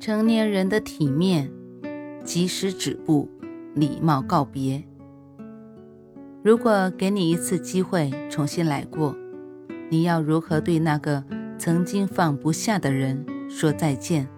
成年人的体面，及时止步，礼貌告别。如果给你一次机会重新来过，你要如何对那个曾经放不下的人说再见？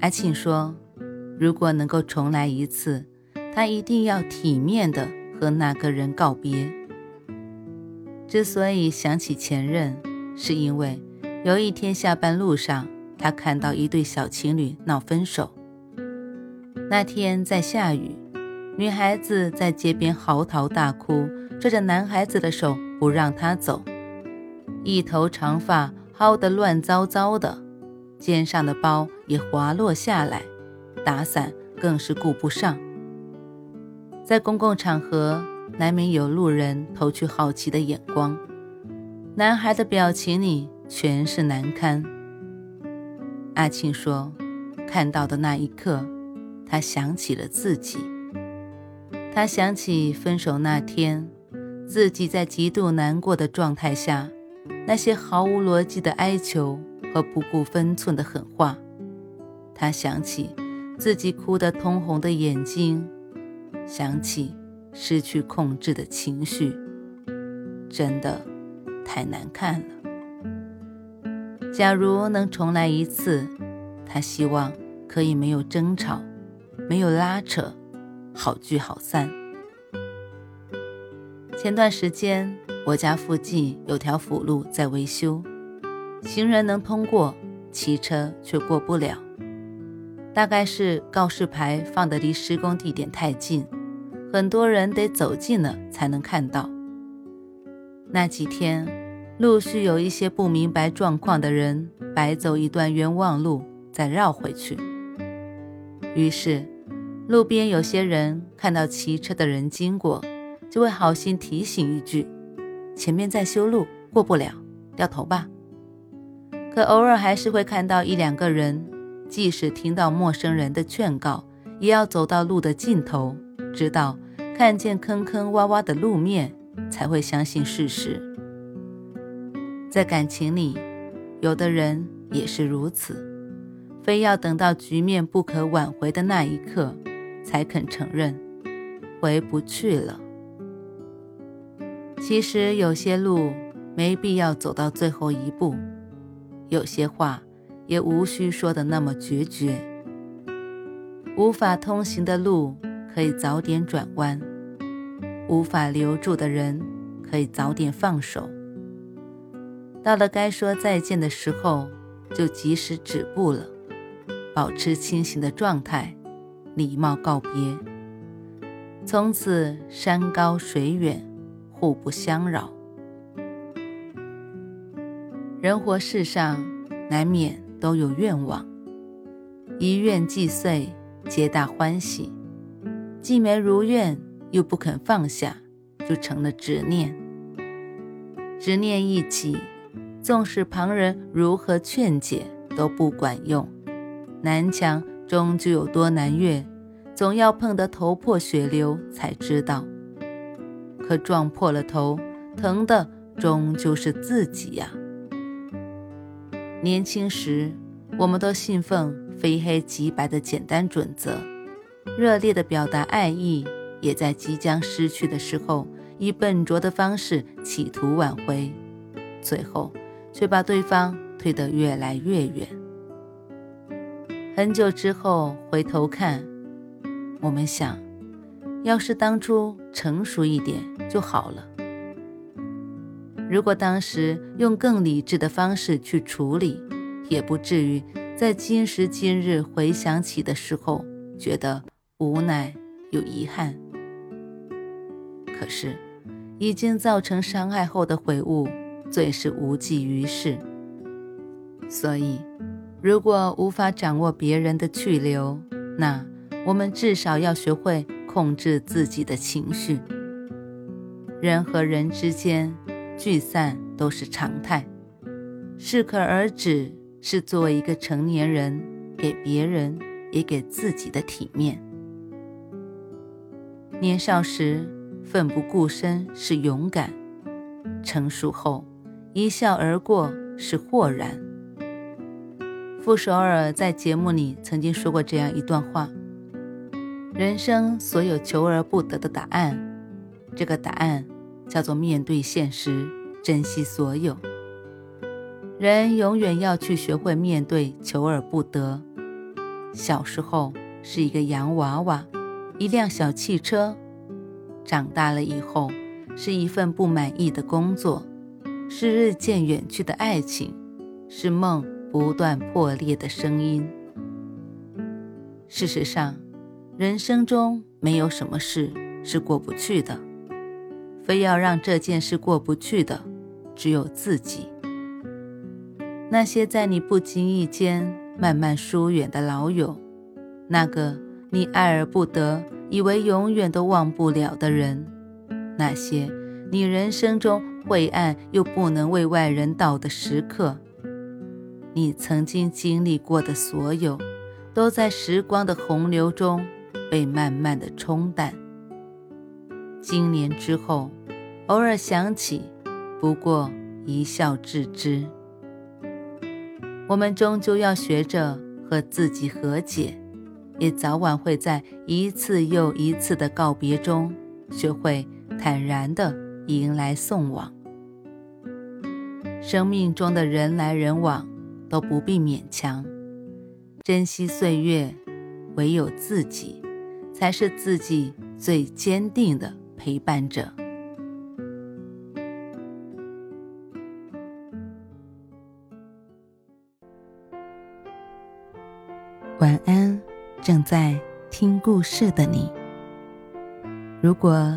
阿庆说：“如果能够重来一次，他一定要体面的和那个人告别。”之所以想起前任，是因为有一天下班路上。他看到一对小情侣闹分手。那天在下雨，女孩子在街边嚎啕大哭，拽着男孩子的手不让他走，一头长发薅得乱糟糟的，肩上的包也滑落下来，打伞更是顾不上。在公共场合，难免有路人投去好奇的眼光，男孩的表情里全是难堪。阿庆说：“看到的那一刻，他想起了自己。他想起分手那天，自己在极度难过的状态下，那些毫无逻辑的哀求和不顾分寸的狠话。他想起自己哭得通红的眼睛，想起失去控制的情绪，真的太难看了。”假如能重来一次，他希望可以没有争吵，没有拉扯，好聚好散。前段时间，我家附近有条辅路在维修，行人能通过，汽车却过不了。大概是告示牌放的离施工地点太近，很多人得走近了才能看到。那几天。陆续有一些不明白状况的人白走一段冤枉路，再绕回去。于是，路边有些人看到骑车的人经过，就会好心提醒一句：“前面在修路，过不了，掉头吧。”可偶尔还是会看到一两个人，即使听到陌生人的劝告，也要走到路的尽头，直到看见坑坑洼洼的路面，才会相信事实。在感情里，有的人也是如此，非要等到局面不可挽回的那一刻，才肯承认回不去了。其实有些路没必要走到最后一步，有些话也无需说的那么决绝。无法通行的路可以早点转弯，无法留住的人可以早点放手。到了该说再见的时候，就及时止步了，保持清醒的状态，礼貌告别。从此山高水远，互不相扰。人活世上，难免都有愿望，一愿既遂，皆大欢喜。既没如愿，又不肯放下，就成了执念。执念一起。纵使旁人如何劝解都不管用，南墙终究有多难越，总要碰得头破血流才知道。可撞破了头，疼的终究是自己呀。年轻时，我们都信奉非黑即白的简单准则，热烈的表达爱意，也在即将失去的时候，以笨拙的方式企图挽回，最后。却把对方推得越来越远。很久之后回头看，我们想，要是当初成熟一点就好了。如果当时用更理智的方式去处理，也不至于在今时今日回想起的时候觉得无奈又遗憾。可是，已经造成伤害后的悔悟。最是无济于事。所以，如果无法掌握别人的去留，那我们至少要学会控制自己的情绪。人和人之间聚散都是常态，适可而止是作为一个成年人给别人也给自己的体面。年少时奋不顾身是勇敢，成熟后一笑而过是豁然。傅首尔在节目里曾经说过这样一段话：人生所有求而不得的答案，这个答案。叫做面对现实，珍惜所有。人永远要去学会面对求而不得。小时候是一个洋娃娃，一辆小汽车；长大了以后是一份不满意的工作，是日渐远去的爱情，是梦不断破裂的声音。事实上，人生中没有什么事是过不去的。非要让这件事过不去的，只有自己。那些在你不经意间慢慢疏远的老友，那个你爱而不得、以为永远都忘不了的人，那些你人生中晦暗又不能为外人道的时刻，你曾经经历过的所有，都在时光的洪流中被慢慢的冲淡。经年之后，偶尔想起，不过一笑置之。我们终究要学着和自己和解，也早晚会在一次又一次的告别中，学会坦然的迎来送往。生命中的人来人往，都不必勉强。珍惜岁月，唯有自己，才是自己最坚定的。陪伴者。晚安，正在听故事的你。如果